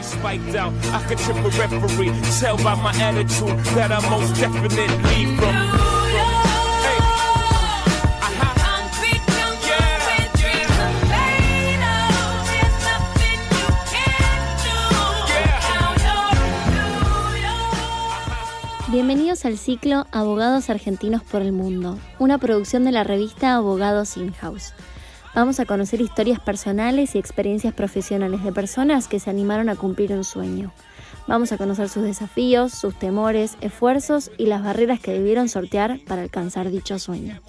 be spiked out. I could trip a referee. Tell by my attitude that I most definitely from. Bienvenidos al ciclo Abogados Argentinos por el Mundo, una producción de la revista Abogados In-House. Vamos a conocer historias personales y experiencias profesionales de personas que se animaron a cumplir un sueño. Vamos a conocer sus desafíos, sus temores, esfuerzos y las barreras que debieron sortear para alcanzar dicho sueño.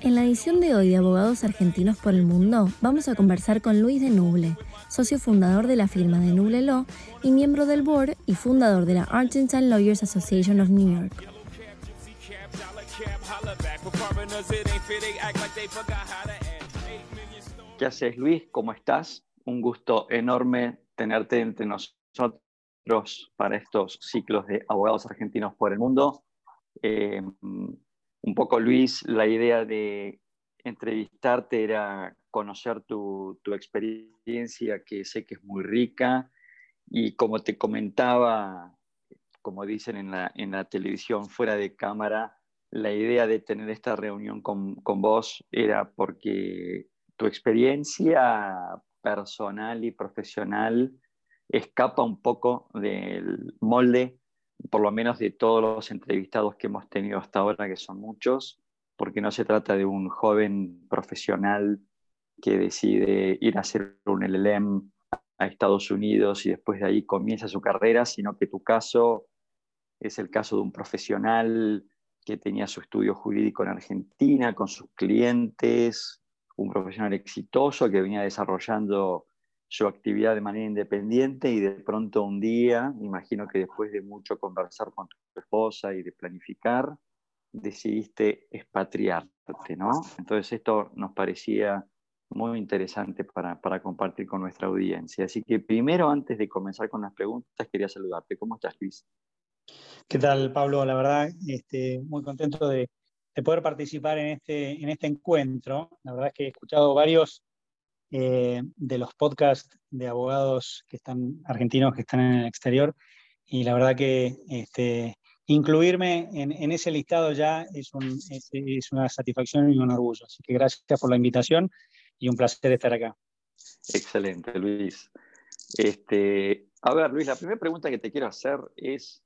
En la edición de hoy de Abogados Argentinos por el Mundo, vamos a conversar con Luis de Nuble, socio fundador de la firma de Nuble Law y miembro del board y fundador de la Argentine Lawyers Association of New York. ¿Qué haces, Luis? ¿Cómo estás? Un gusto enorme tenerte entre nosotros para estos ciclos de abogados argentinos por el mundo. Eh, un poco, Luis, la idea de entrevistarte era conocer tu, experiencia, que sé que es muy rica, y como te comentaba, como dicen en la, en la televisión fuera de cámara, la idea de tener esta reunión con, vos era porque tu experiencia personal y profesional escapa un poco del molde, por lo menos de todos los entrevistados que hemos tenido hasta ahora, que son muchos, porque no se trata de un joven profesional que decide ir a hacer un LLM a Estados Unidos y después de ahí comienza su carrera, sino que tu caso es el caso de un profesional que tenía su estudio jurídico en Argentina con sus clientes, un profesional exitoso que venía desarrollando su actividad de manera independiente y de pronto un día, imagino que después de mucho conversar con tu esposa y de planificar, decidiste expatriarte, ¿no? Entonces esto nos parecía muy interesante para, para, compartir con nuestra audiencia. Así que primero, antes de comenzar con las preguntas, quería saludarte. ¿Cómo estás, Luis? ¿Qué tal, Pablo? La verdad, este, muy contento de, poder participar en este, en este encuentro. La verdad es que he escuchado varios eh, de los podcasts de abogados que están argentinos que están en el exterior y la verdad que este, incluirme en, ese listado ya es, es, una satisfacción y un orgullo. Así que gracias por la invitación y un placer estar acá. Excelente, Luis. Este, a ver, Luis, la primera pregunta que te quiero hacer es,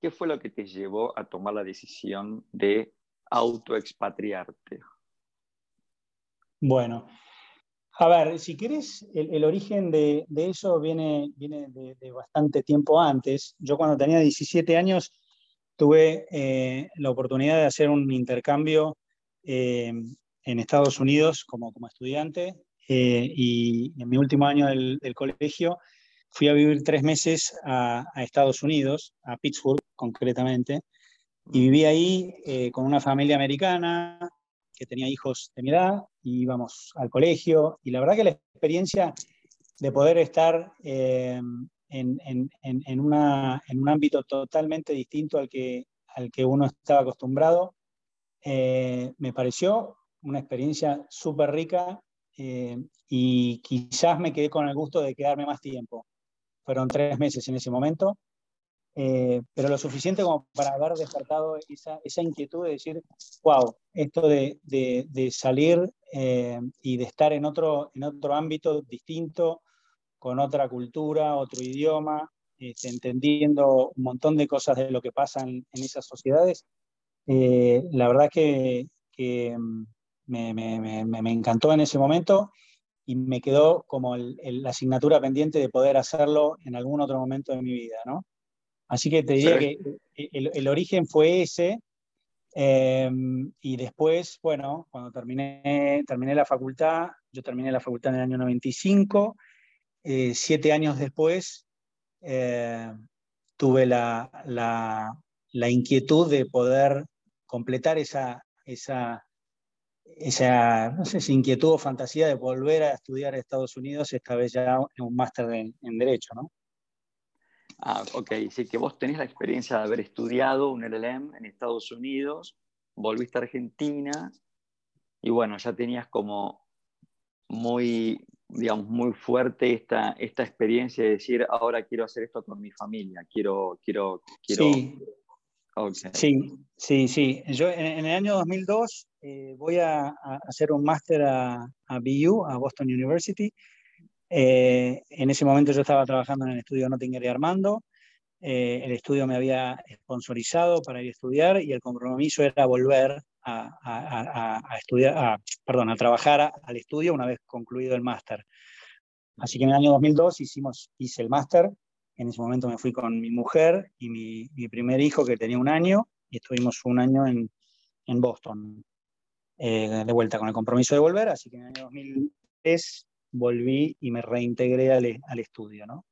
¿qué fue lo que te llevó a tomar la decisión de autoexpatriarte? Bueno, a ver, si quieres, el, origen de, eso viene, de, bastante tiempo antes. Yo cuando tenía 17 años tuve eh, la oportunidad de hacer un intercambio eh, en Estados Unidos como, como estudiante eh, y en mi último año del, colegio fui a vivir tres meses a, Estados Unidos, a Pittsburgh concretamente, y viví ahí eh, con una familia americana que tenía hijos de mi edad, y íbamos al colegio, y la verdad que la experiencia de poder estar eh, en, un ámbito totalmente distinto al que, al que uno estaba acostumbrado, me pareció una experiencia súper rica eh, y quizás me quedé con el gusto de quedarme más tiempo. Fueron tres meses en ese momento, eh, pero lo suficiente como para haber despertado esa, esa inquietud de decir, wow, esto de, de, salir eh, y de estar en otro, en otro ámbito distinto, con otra cultura, otro idioma, este, entendiendo un montón de cosas de lo que pasan en esas sociedades, la verdad que, que mm, me, me, me, encantó en ese momento y me quedó como la asignatura pendiente de poder hacerlo en algún otro momento de mi vida, ¿no? Así que te diría que el, el, origen fue ese, em, y después, bueno, cuando terminé, terminé la facultad, yo terminé la facultad en el año 95, eh, siete años después eh, tuve la, la, la, inquietud de poder completar esa, esa, esa, no sé, inquietud o fantasía de volver a estudiar a Estados Unidos, esta vez ya en un máster en, Derecho, ¿no? Ah, ok, sí, que vos tenés la experiencia de haber estudiado un LLM en Estados Unidos, volviste a Argentina y bueno, ya tenías como muy digamos, muy fuerte esta, esta experiencia de decir, ahora quiero hacer esto con mi familia, quiero, quiero, quiero... Sí, sí, sí, sí. Yo en, el año 2002 eh, voy a, hacer un máster a, a, BU, a Boston University. Eh, en ese momento yo estaba trabajando en el estudio Nottinger y Armando. Eh, el estudio me había sponsorizado para ir a estudiar y el compromiso era volver a, estudiar, perdón, a trabajar al estudio una vez concluido el máster. Así que en el año 2002 hicimos, hice el máster. En ese momento me fui con mi mujer y mi, primer hijo que tenía un año y estuvimos un año en, Boston, eh, de vuelta con el compromiso de volver. Así que en el año 2003 volví y me reintegré al, al estudio. ¿no?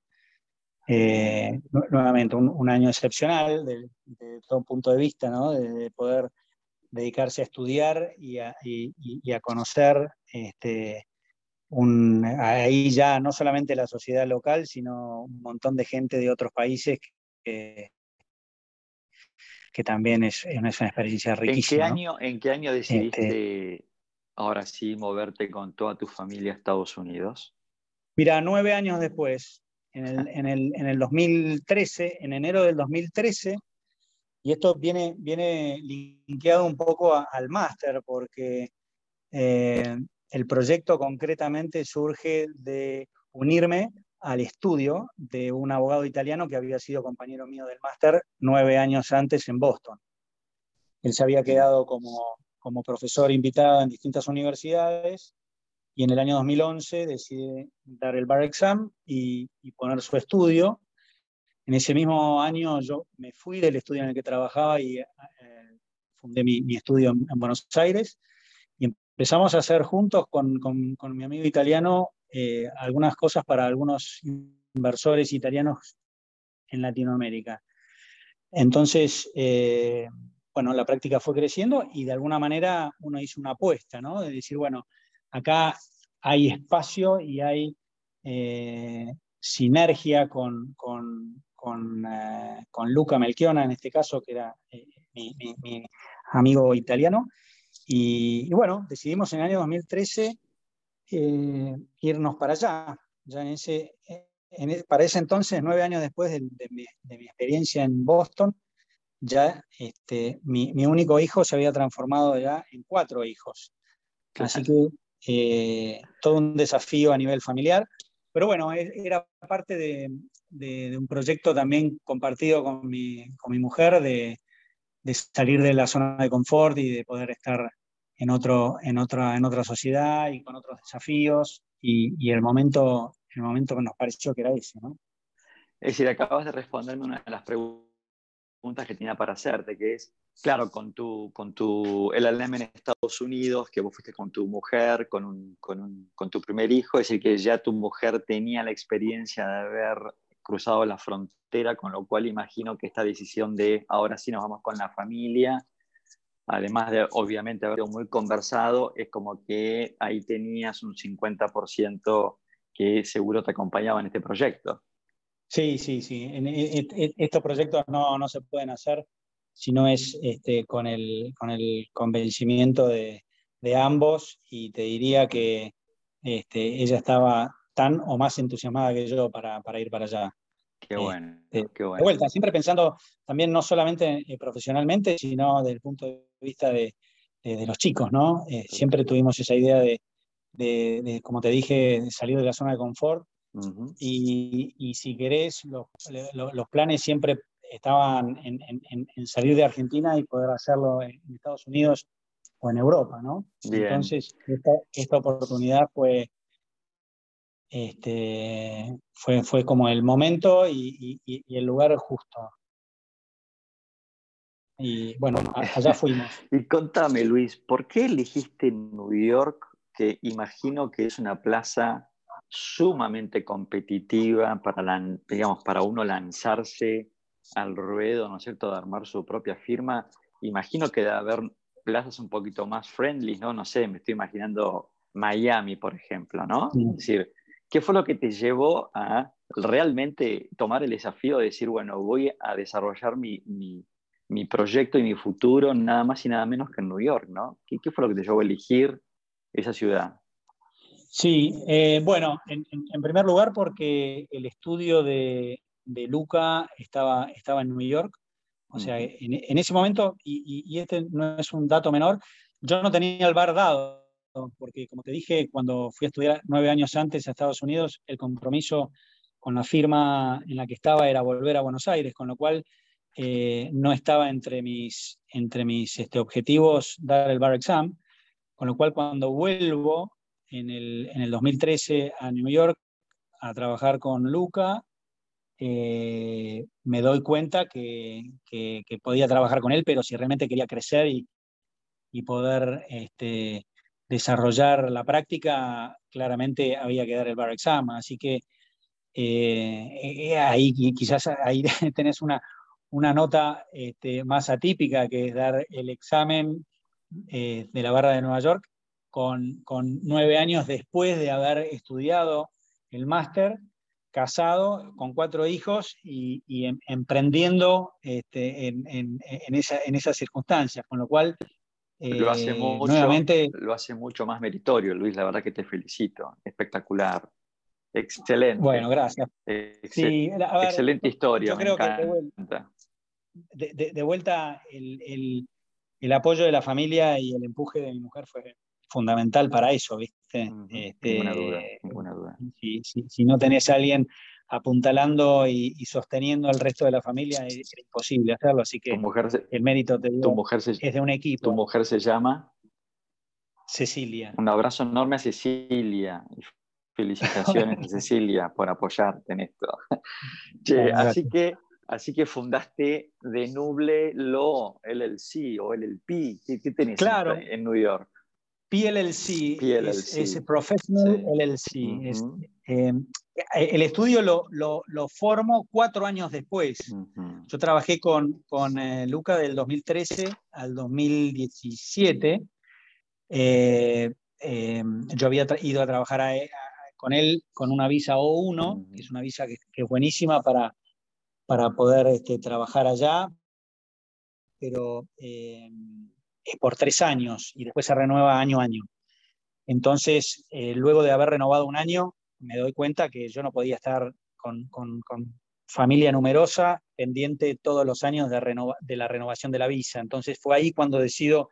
Eh, nuevamente, un, año excepcional desde de todo punto de vista, ¿no? de, poder dedicarse a estudiar y a, y, a conocer este, un, ahí ya no solamente la sociedad local, sino un montón de gente de otros países que, que también es, es, una experiencia riquísima. ¿En qué año, ¿en qué año decidiste este ahora sí moverte con toda tu familia a Estados Unidos? Mira, nueve años después, en el, en el, en el 2013, en enero del 2013, y esto viene, viene linkeado un poco al máster, porque eh, el proyecto concretamente surge de unirme al estudio de un abogado italiano que había sido compañero mío del máster nueve años antes en Boston. Él se había quedado como, como profesor invitado en distintas universidades y en el año 2011 decide dar el bar exam y, poner su estudio. En ese mismo año yo me fui del estudio en el que trabajaba y eh, fundé mi, estudio en, Buenos Aires empezamos a hacer juntos con, con, con mi amigo italiano eh, algunas cosas para algunos inversores italianos en Latinoamérica. Entonces, eh, bueno, la práctica fue creciendo y de alguna manera uno hizo una apuesta, ¿no? De decir, bueno, acá hay espacio y hay eh, sinergia con, con, Luca Melchiona, en este caso, que era mi, amigo italiano. Y, y, bueno, decidimos en el año 2013 eh, irnos para allá. Ya en ese, e, para ese entonces, nueve años después de, mi, experiencia en Boston, ya este, mi, único hijo se había transformado ya en cuatro hijos. Así que eh, todo un desafío a nivel familiar. Pero bueno, e, era parte de, un proyecto también compartido con mi, con mi mujer de, de, salir de la zona de confort y de poder estar en, otro, en, otra, en otra sociedad y con otros desafíos, y, el, momento, el momento que nos pareció que era ese. ¿no? Es decir, acabas de responderme una de las preguntas que tenía para hacerte, que es, claro, con tu, con tu LLM en Estados Unidos, que vos fuiste con tu mujer, con, un, con, un, con tu primer hijo, es decir, que ya tu mujer tenía la experiencia de haber cruzado la frontera, con lo cual imagino que esta decisión de ahora sí nos vamos con la familia además de obviamente haber muy conversado, es como que ahí tenías un 50% que seguro te acompañaba en este proyecto. Sí, sí, sí. En, estos proyectos no, no, se pueden hacer si no es este, con, el, con el convencimiento de, de ambos y te diría que este, ella estaba tan o más entusiasmada que yo para, para ir para allá. Qué bueno, qué bueno. De vuelta, siempre pensando también no solamente eh, profesionalmente, sino desde el punto de vista de, los chicos, ¿no? Eh, siempre tuvimos esa idea de, como te dije, de salir de la zona de confort. y, si querés, los, planes siempre estaban en, salir de Argentina y poder hacerlo en, Estados Unidos o en Europa, ¿no? Entonces, esta, oportunidad fue, este, fue, fue como el momento y, el lugar justo. Y bueno, allá fuimos. y contame, Luis, ¿por qué elegiste New York, que imagino que es una plaza sumamente competitiva para, digamos, para uno lanzarse al ruedo, ¿no es cierto?, de armar su propia firma. Imagino que debe haber plazas un poquito más friendly, ¿no? No sé, me estoy imaginando Miami, por ejemplo, ¿no? Es decir, ¿qué fue lo que te llevó a realmente tomar el desafío de decir, bueno, voy a desarrollar mi, mi proyecto y mi futuro nada más y nada menos que en New York, ¿no? ¿Qué, fue lo que te llevó a elegir esa ciudad? Sí, eh, bueno, en, primer lugar porque el estudio de, Luca estaba, estaba en New York. O sea, en, ese momento, y, este no es un dato menor, yo no tenía el bar dado, porque como te dije, cuando fui a estudiar nueve años antes a Estados Unidos, el compromiso con la firma en la que estaba era volver a Buenos Aires, con lo cual eh, no estaba entre mis, entre mis este, objetivos dar el bar exam, con lo cual cuando vuelvo en el, en el 2013 a New York a trabajar con Luca, eh, me doy cuenta que, que, podía trabajar con él, pero si realmente quería crecer y, y poder este, desarrollar la práctica, claramente había que dar el bar exam. Así que eh, ahí quizás ahí tenés una, una nota este, más atípica, que es dar el examen eh, de la barra de Nueva York con, nueve años después de haber estudiado el máster, casado, con cuatro hijos y, em, emprendiendo este, en, esas circunstancias, con lo cual... lo, hace eh, mucho, nuevamente, lo hace mucho más meritorio, Luis, la verdad que te felicito, espectacular. Excelente. Bueno, gracias. excelente historia. Yo creo que de, vuelta el, apoyo de la familia y el empuje de mi mujer fue fundamental para eso, ¿viste? Este, ninguna duda, ninguna duda. Si, no tenés a alguien apuntalando y, sosteniendo al resto de la familia, es, imposible hacerlo, así que el mérito te es de un equipo. ¿Tu mujer se llama? Cecilia. Un abrazo enorme a Cecilia. Felicitaciones a Cecilia por apoyarte en esto. así que Así que fundaste de Nuble Lo LLC o LLP. ¿Qué, qué tenés claro. en New York? PLLC, Es, Professional LLC. Eh, el estudio lo, lo, lo, formo cuatro años después. Yo trabajé con, con eh, Luca del 2013 al 2017. Eh, yo había ido a trabajar con él con una visa O1, que es una visa que es buenísima para para poder este, trabajar allá, pero es por tres años y después se renueva año a año. Entonces, eh, luego de haber renovado un año, me doy cuenta que yo no podía estar con, familia numerosa pendiente todos los años de, de, la renovación de la visa. Entonces fue ahí cuando decido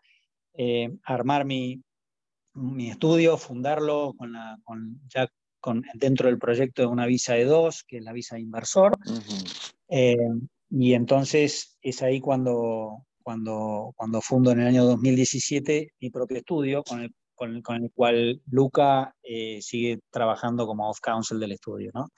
eh, armar mi, mi, estudio, fundarlo con la, con, ya dentro del proyecto de una visa de dos, que es la visa de inversor. Eh, y entonces es ahí cuando, cuando, cuando fundo en el año 2017 mi propio estudio, con el, con el, cual Luca eh, sigue trabajando como off-counsel del estudio. ¿no?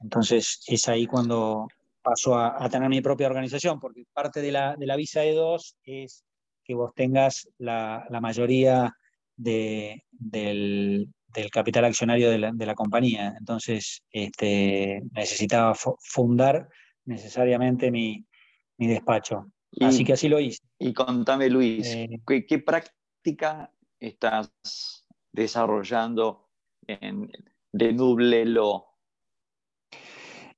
Entonces es ahí cuando paso a, tener mi propia organización, porque parte de la, de la visa E2 es que vos tengas la, la mayoría de, del, del capital accionario de la, de la compañía. Entonces, este, necesitaba fundar necesariamente mi, mi despacho. Así que así lo hice. Y contame, Luis, eh, ¿qué, práctica estás desarrollando en, de Nuble Lo?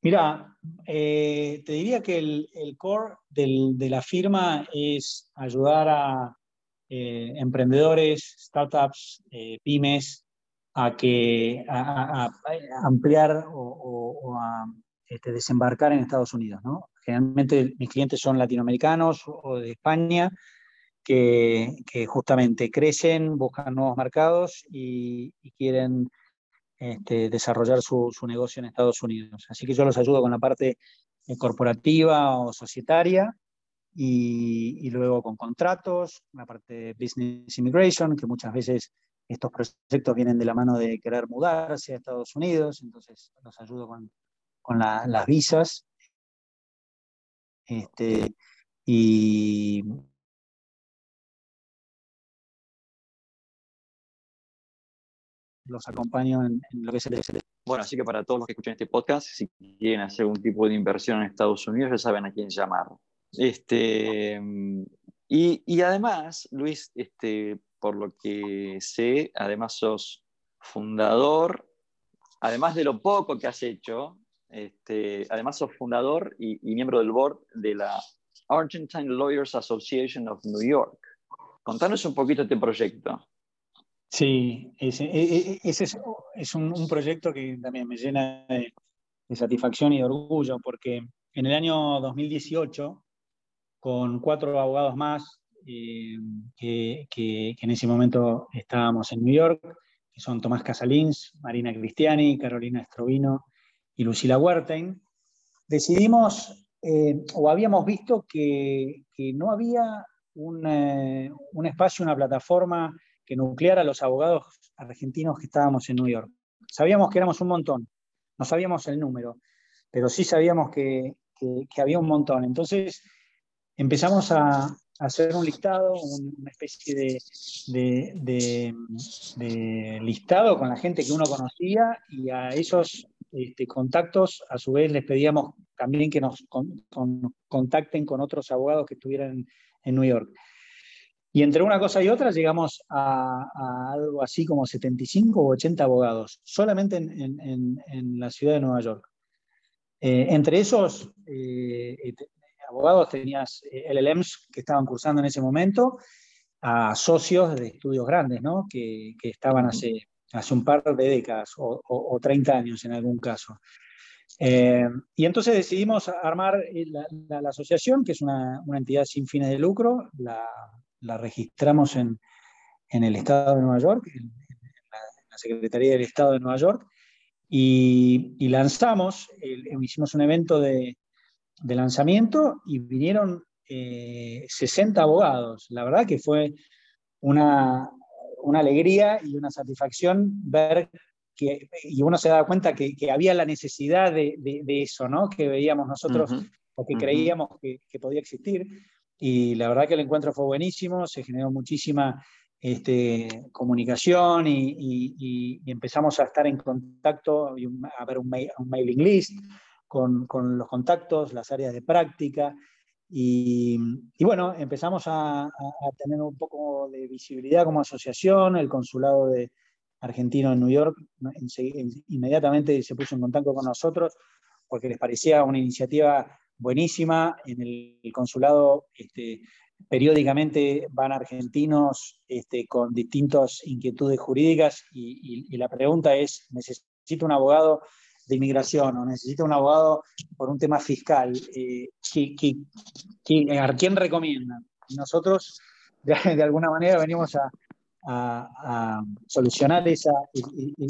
Mira, eh, te diría que el, el core del, de la firma es ayudar a eh, emprendedores, startups, pymes, a, que, a, ampliar o, a este, desembarcar en Estados Unidos. ¿no? Generalmente mis clientes son latinoamericanos o de España que, que justamente crecen, buscan nuevos mercados y, quieren este, desarrollar su, su, negocio en Estados Unidos. Así que yo los ayudo con la parte eh, corporativa o societaria y, y, luego con contratos, la parte de business immigration, que muchas veces estos proyectos vienen de la mano de querer mudarse a Estados Unidos, entonces los ayudo con, las visas. Este, y los acompaño en, lo que es el Bueno, así que para todos los que escuchan este podcast, si quieren hacer un tipo de inversión en Estados Unidos, ya saben a quién llamar. Este, y, y además, Luis, este, por lo que sé, además sos fundador, además de lo poco que has hecho, este, además sos fundador y, miembro del board de la Argentine Lawyers Association of New York. Contanos un poquito este proyecto. Sí, ese, e, e, es, un, proyecto que también me llena de, satisfacción y de orgullo, porque en el año 2018, con cuatro abogados más, eh, que, en ese momento estábamos en New York, que son Tomás Casalins, Marina Cristiani, Carolina Estrovino y Lucila Huertain, decidimos eh, o habíamos visto que, no había un, eh, un espacio, una plataforma que nucleara a los abogados argentinos que estábamos en New York. Sabíamos que éramos un montón, no sabíamos el número, pero sí sabíamos que, había un montón. Entonces empezamos a, hacer un listado, una especie de, listado con la gente que uno conocía y a esos este, contactos a su vez les pedíamos también que nos contacten con otros abogados que estuvieran en New York. Y entre una cosa y otra llegamos a, algo así como 75 o 80 abogados, solamente en, la ciudad de Nueva York. Eh, entre esos eh, abogados tenías eh, LLMs que estaban cursando en ese momento, a socios de estudios grandes, ¿no? que, estaban hace, hace un par de décadas o, 30 años en algún caso. y entonces decidimos armar la, asociación, que es una, entidad sin fines de lucro, la, registramos en, el Estado de Nueva York, en, la, Secretaría del Estado de Nueva York, y, lanzamos, hicimos un evento de, lanzamiento y vinieron 60 eh, abogados. La verdad que fue una, alegría y una satisfacción ver que, y uno se da cuenta que, había la necesidad de, eso, ¿no? Que veíamos nosotros o que creíamos que, podía existir. Y la verdad que el encuentro fue buenísimo, se generó muchísima este, comunicación y, empezamos a estar en contacto, y a ver un, mailing list con, los contactos, las áreas de práctica. Y, bueno, empezamos a, tener un poco de visibilidad como asociación, el consulado de argentino en New York inmediatamente se puso en contacto con nosotros porque les parecía una iniciativa buenísima. En el, consulado este, periódicamente van argentinos este, con distintas inquietudes jurídicas y, la pregunta es, ¿necesito un abogado de inmigración o necesito un abogado por un tema fiscal? Eh, a quién recomiendan? Nosotros, de, alguna manera, venimos a, solucionar esa,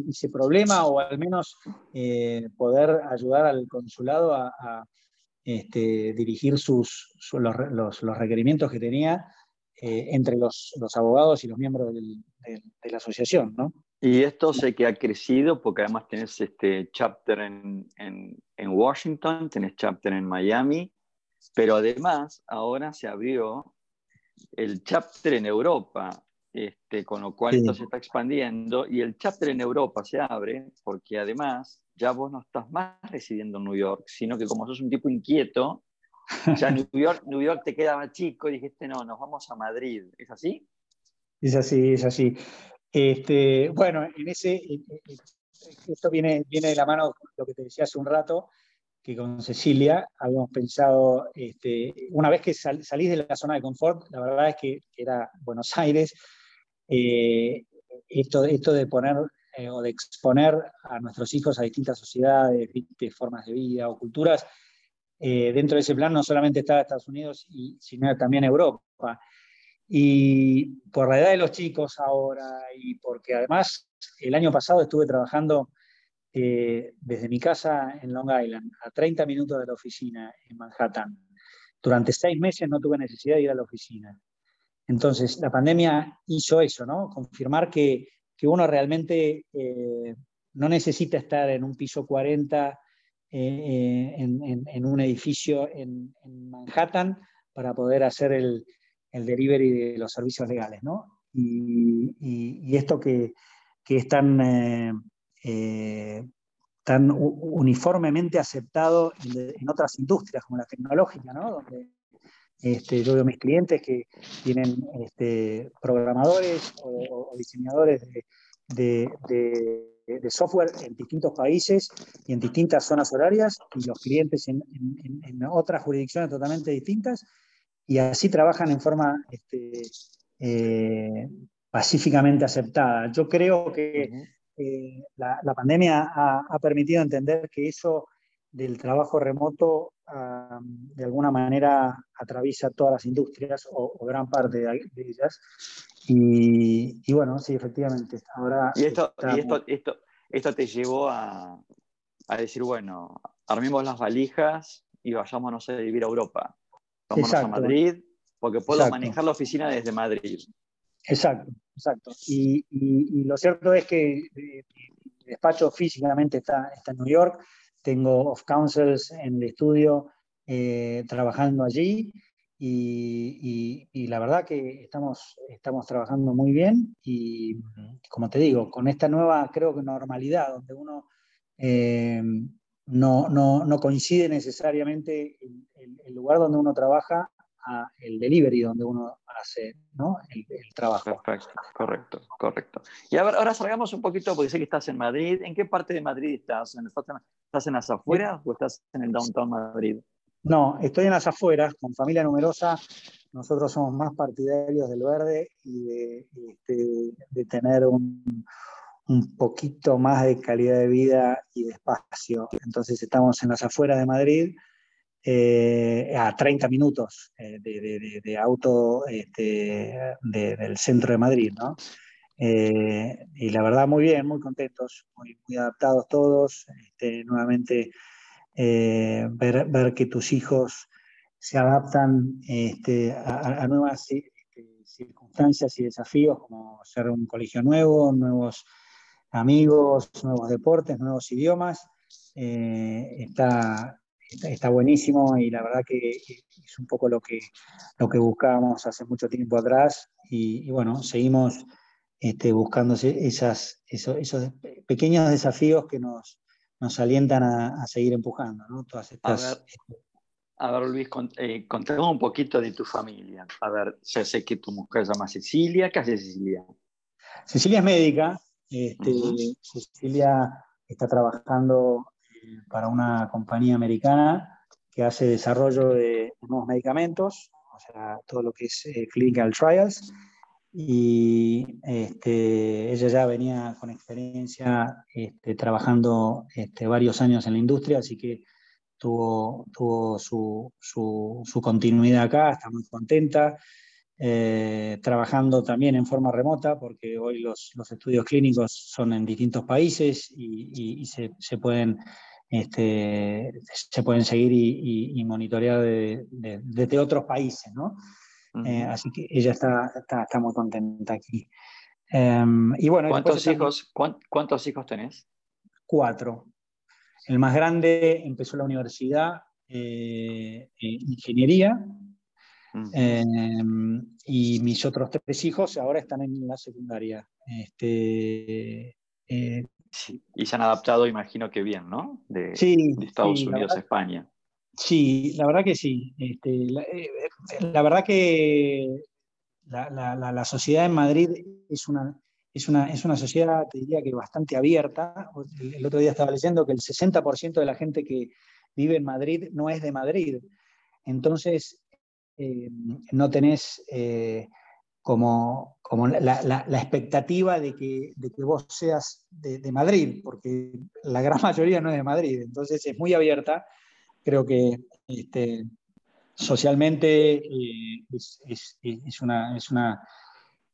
ese problema o al menos eh, poder ayudar al consulado a, este, dirigir sus, los, requerimientos que tenía eh, entre los, abogados y los miembros de la asociación. ¿no? Y esto sé que ha crecido porque además tenés este chapter en, Washington, tenés chapter en Miami, pero además ahora se abrió el chapter en Europa, este, con lo cual esto se está expandiendo y el chapter en Europa se abre porque además ya vos no estás más residiendo en New York, sino que como sos un tipo inquieto, ya New York, New York te quedaba chico y dijiste, no, nos vamos a Madrid. ¿Es así? Es así, es así. Este, bueno, en ese, esto viene, viene de la mano con lo que te decía hace un rato, que con Cecilia habíamos pensado, este, una vez que salís de la zona de confort, la verdad es que era Buenos Aires, eh, esto, esto de poner eh, o de exponer a nuestros hijos a distintas sociedades, formas de vida o culturas, eh, dentro de ese plan no solamente está Estados Unidos, y, sino también Europa. Y por la edad de los chicos ahora, y porque además el año pasado estuve trabajando eh, desde mi casa en Long Island, a 30 minutos de la oficina en Manhattan. Durante seis meses no tuve necesidad de ir a la oficina. Entonces, la pandemia hizo eso, ¿no? Confirmar que que uno realmente eh, no necesita estar en un piso 40 eh, eh, en, un edificio en, Manhattan para poder hacer el, delivery de los servicios legales. ¿no? Y, esto que, es tan, tan uniformemente aceptado en, otras industrias como la tecnológica, ¿no? donde este, yo veo mis clientes que tienen este, programadores o, diseñadores de, software en distintos países y en distintas zonas horarias y los clientes en, otras jurisdicciones totalmente distintas y así trabajan en forma este, eh, pacíficamente aceptada. Yo creo que la, pandemia ha, permitido entender que eso del trabajo remoto de alguna manera atraviesa todas las industrias o, gran parte de, ellas. Y, bueno, sí, efectivamente. Ahora y esto, esto, esto, esto te llevó a, a, decir, bueno, armemos las valijas y vayámonos a vivir a Europa. Vámonos a Madrid, porque puedo manejar la oficina desde Madrid. Exacto, exacto. Y, y, lo cierto es que eh, mi despacho físicamente está, está en New York, tengo off councils en el estudio eh, trabajando allí. Y, y, la verdad que estamos, estamos trabajando muy bien. Y como te digo, con esta nueva, creo que normalidad, donde uno eh, no, no, no, coincide necesariamente el, el, lugar donde uno trabaja a el delivery donde uno hace ¿no? el, trabajo. Perfecto, correcto, correcto. Y ahora, ahora salgamos un poquito, porque sé que estás en Madrid. ¿En qué parte de Madrid estás? ¿Estás en, estás en las afueras o estás en el downtown Madrid? No, estoy en las afueras, con familia numerosa. Nosotros somos más partidarios del verde y de, este, de tener un, un poquito más de calidad de vida y de espacio. Entonces estamos en las afueras de Madrid, eh, a 30 minutos eh, de, auto este, del centro de Madrid, ¿no? Eh, y la verdad, muy bien, muy contentos, muy, adaptados todos. Este, nuevamente, ver, que tus hijos se adaptan este, a, nuevas este, circunstancias y desafíos, como ser un colegio nuevo, nuevos amigos, nuevos deportes, nuevos idiomas. está, está, buenísimo y la verdad que es un poco lo que, lo que buscábamos hace mucho tiempo atrás y, bueno, seguimos este, buscando esas, esos, pequeños desafíos que nos, nos alientan a, seguir empujando, ¿no? Todas estas... A ver, Luis, eh, un poquito de tu familia. A ver, ya sé que tu mujer se llama Cecilia. ¿Qué hace Cecilia? Cecilia es médica. Este, Cecilia está trabajando para una compañía americana que hace desarrollo de nuevos medicamentos, o sea, todo lo que es eh, clinical trials. Y este, ella ya venía con experiencia este, trabajando este, varios años en la industria, así que tuvo, tuvo su, su, continuidad acá, está muy contenta. Eh, trabajando también en forma remota, porque hoy los, los estudios clínicos son en distintos países y, y se, se, pueden este, se pueden seguir y, monitorear desde otros países, ¿no? Eh, así que ella está, está, muy contenta aquí. Em, y bueno, ¿Cuántos, hijos, ¿Cuántos hijos tenés? Cuatro. El más grande empezó la universidad eh, em, y mis otros tres hijos ahora están en la secundaria. Este, eh, y se han adaptado, imagino que bien, ¿no? De, Estados Unidos a España. Sí, la verdad que sí. Este, eh, la, verdad que la, sociedad en Madrid es una, es, una, es una sociedad, te diría que bastante abierta. El, otro día estaba leyendo que el 60% de la gente que vive en Madrid no es de Madrid. Entonces, eh, no tenés como, como la, la, expectativa de que, de que, vos seas de, Madrid, porque la gran mayoría no es de Madrid, entonces es muy abierta. Creo que este, socialmente eh, es, es, es, una, es, una,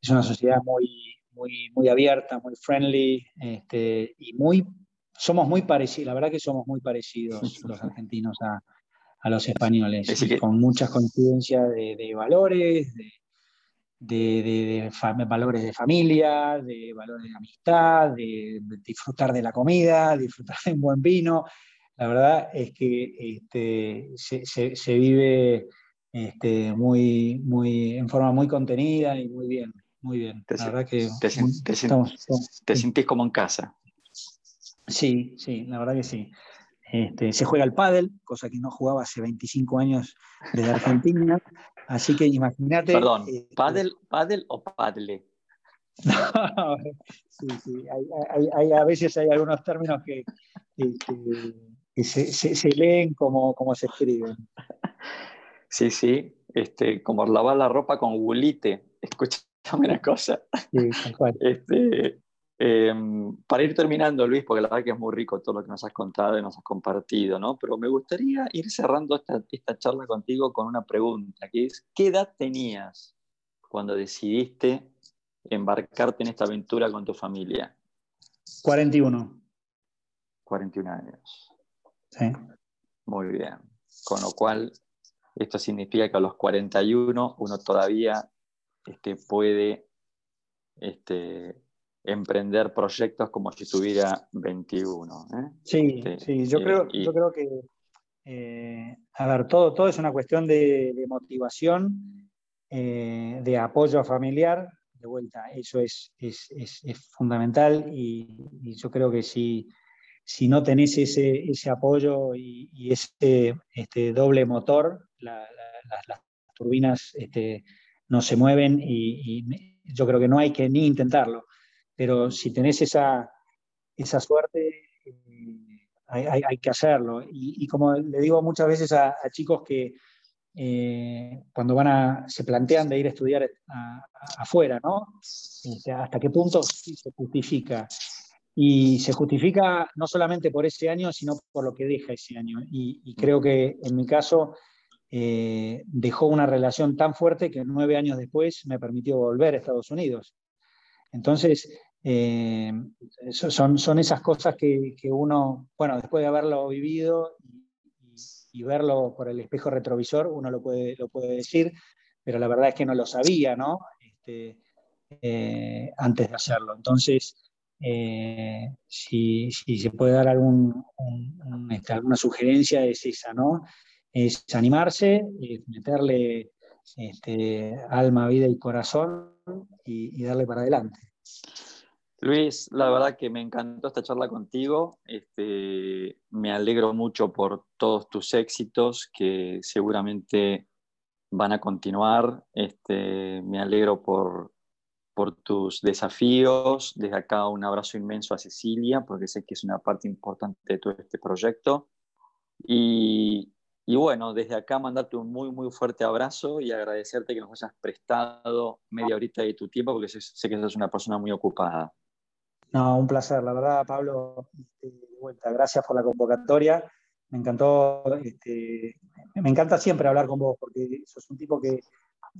es una sociedad muy, muy, muy abierta, muy friendly, este, y muy, somos muy parecidos, la verdad que somos muy parecidos los argentinos a, a los españoles, con muchas coincidencias de, de valores, de, de, valores de familia, de valores de amistad, de, disfrutar de la comida, disfrutar de un buen vino. La verdad es que este, se, vive este, muy, muy, en forma muy contenida y muy bien. Muy bien. Te, la verdad que te, te sentís como en casa. Sí, sí, la verdad que sí. Este, se juega el pádel, cosa que no jugaba hace 25 años desde Argentina. Así que imagínate. Perdón, este, ¿pádel, o padle? sí, sí, hay, a veces hay algunos términos que, se, leen como, como se escriben. Sí, sí, este, como lavar la ropa con gulite. Escuché buena cosa. Sí, este, em, para ir terminando, Luis, porque la verdad que es muy rico todo lo que nos has contado y nos has compartido, ¿no? Pero me gustaría ir cerrando esta, esta charla contigo con una pregunta, que es, ¿qué edad tenías cuando decidiste embarcarte en esta aventura con tu familia? 41. 41 años. Sí. Muy bien. Con lo cual, esto significa que a los 41 uno todavía este, puede este, emprender proyectos como si tuviera 21. ¿eh? Sí, este, sí, yo, creo, yo creo que, eh, a ver, todo, todo es una cuestión de, motivación, eh, de apoyo familiar. De vuelta, eso es, es, fundamental y, yo creo que si, si no tenés ese, ese apoyo y, ese este, doble motor, las turbinas este, no se mueven y, yo creo que no hay que ni intentarlo. Pero si tenés esa, esa suerte, eh, hay, que hacerlo. Y, como le digo muchas veces a, chicos que eh, cuando van a, se plantean de ir a estudiar afuera, ¿no? Este, ¿Hasta qué punto se justifica? Y se justifica no solamente por ese año, sino por lo que deja ese año. y creo que en mi caso eh, dejó una relación tan fuerte que nueve años después me permitió volver a Estados Unidos. Entonces, eh, son, son esas cosas que, uno, bueno, después de haberlo vivido y, verlo por el espejo retrovisor, uno lo puede, lo puede decir, pero la verdad es que no lo sabía, ¿no? Este, eh, antes de hacerlo. Entonces, si, se puede dar algún, este, alguna sugerencia, es esa, ¿no? es animarse, meterle este, alma, vida y corazón y, darle para adelante. Luis, la verdad que me encantó esta charla contigo. Este, me alegro mucho por todos tus éxitos que seguramente van a continuar. Este, me alegro por, por tus desafíos. Desde acá un abrazo inmenso a Cecilia, porque sé que es una parte importante de todo este proyecto. Y, y bueno, desde acá mandarte un muy, muy fuerte abrazo y agradecerte que nos hayas prestado media horita de tu tiempo, porque sé, que sos una persona muy ocupada. No, un placer, la verdad, Pablo, este, de vuelta, gracias por la convocatoria. Me encantó, este, me encanta siempre hablar con vos, porque sos un tipo que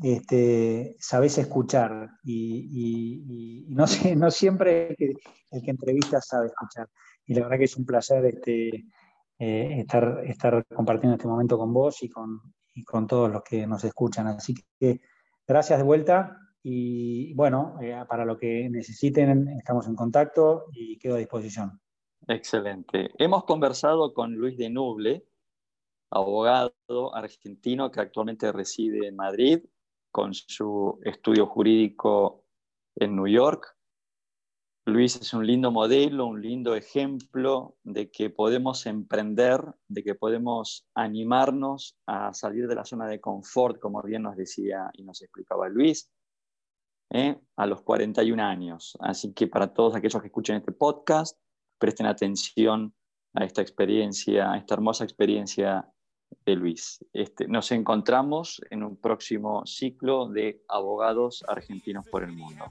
este, sabes escuchar y, no, siempre el que, entrevista sabe escuchar. Y la verdad que es un placer este, eh, estar, compartiendo este momento con vos y con todos los que nos escuchan. Así que gracias de vuelta y bueno, eh, para lo que necesiten estamos en contacto y quedo a disposición. Excelente. Hemos conversado con Luis de Nuble, abogado argentino que actualmente reside en Madrid con su estudio jurídico en New York. Luis es un lindo modelo, un lindo ejemplo de que podemos emprender, de que podemos animarnos a salir de la zona de confort, como bien nos decía y nos explicaba Luis, ¿eh? a los 41 años. Así que para todos aquellos que escuchen este podcast, presten atención a esta experiencia, a esta hermosa experiencia de Luis. Este, nos encontramos en un próximo ciclo de abogados argentinos por el mundo.